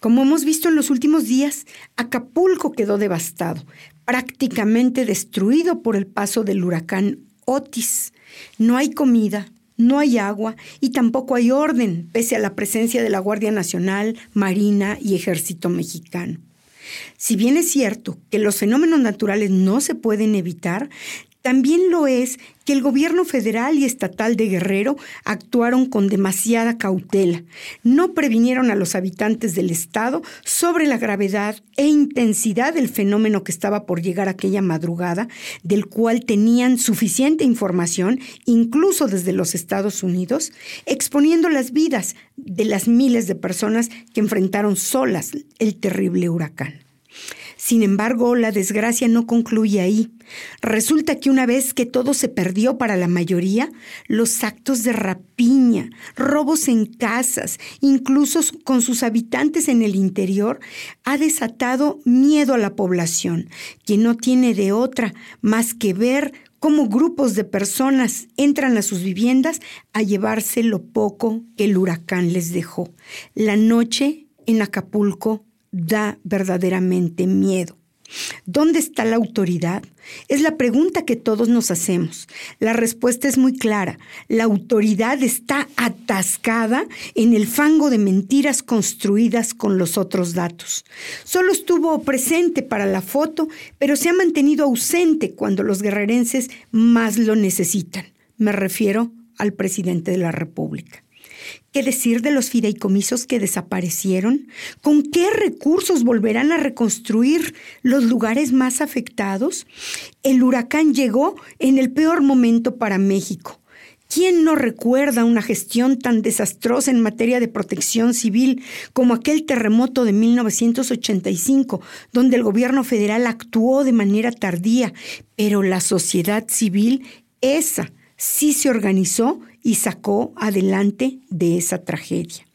Como hemos visto en los últimos días, Acapulco quedó devastado, prácticamente destruido por el paso del huracán Otis. No hay comida, no hay agua y tampoco hay orden, pese a la presencia de la Guardia Nacional, Marina y Ejército Mexicano. Si bien es cierto que los fenómenos naturales no se pueden evitar, también lo es que el gobierno federal y estatal de Guerrero actuaron con demasiada cautela. No previnieron a los habitantes del estado sobre la gravedad e intensidad del fenómeno que estaba por llegar aquella madrugada, del cual tenían suficiente información, incluso desde los Estados Unidos, exponiendo las vidas de las miles de personas que enfrentaron solas el terrible huracán. Sin embargo, la desgracia no concluye ahí. Resulta que una vez que todo se perdió para la mayoría, los actos de rapiña, robos en casas, incluso con sus habitantes en el interior, ha desatado miedo a la población, que no tiene de otra más que ver cómo grupos de personas entran a sus viviendas a llevarse lo poco que el huracán les dejó. La noche en Acapulco da verdaderamente miedo. ¿Dónde está la autoridad? Es la pregunta que todos nos hacemos. La respuesta es muy clara. La autoridad está atascada en el fango de mentiras construidas con los otros datos. Solo estuvo presente para la foto, pero se ha mantenido ausente cuando los guerrerenses más lo necesitan. Me refiero al presidente de la República. ¿Qué decir de los fideicomisos que desaparecieron? ¿Con qué recursos volverán a reconstruir los lugares más afectados? El huracán llegó en el peor momento para México. ¿Quién no recuerda una gestión tan desastrosa en materia de protección civil como aquel terremoto de 1985, donde el gobierno federal actuó de manera tardía, pero la sociedad civil, esa, sí se organizó y sacó adelante de esa tragedia.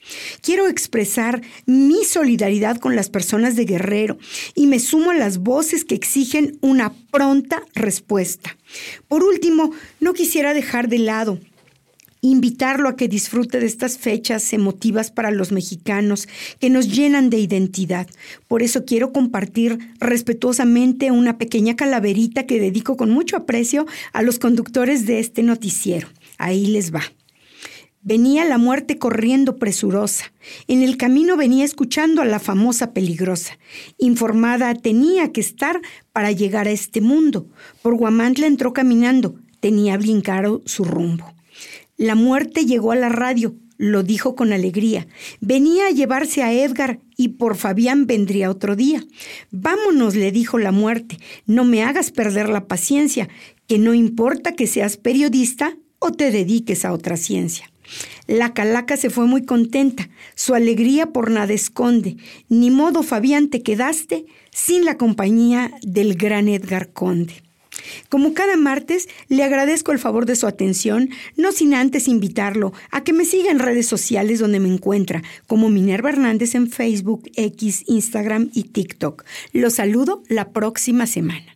Quiero expresar mi solidaridad con las personas de Guerrero y me sumo a las voces que exigen una pronta respuesta. Por último, no quisiera dejar de lado invitarlo a que disfrute de estas fechas emotivas para los mexicanos que nos llenan de identidad. Por eso quiero compartir respetuosamente una pequeña calaverita que dedico con mucho aprecio a los conductores de este noticiero. Ahí les va. Venía la muerte corriendo presurosa. En el camino venía escuchando a la famosa peligrosa. Informada tenía que estar para llegar a este mundo. Por Guamantla entró caminando. Tenía bien su rumbo. La muerte llegó a la radio, lo dijo con alegría. Venía a llevarse a Edgar y por Fabián vendría otro día. Vámonos, le dijo la muerte, no me hagas perder la paciencia, que no importa que seas periodista o te dediques a otra ciencia. La calaca se fue muy contenta, su alegría por nada esconde. Ni modo, Fabián, te quedaste sin la compañía del gran Edgar Conde. Como cada martes, le agradezco el favor de su atención, no sin antes invitarlo a que me siga en redes sociales donde me encuentra, como Minerva Hernández en Facebook, X, Instagram y TikTok. Lo saludo la próxima semana.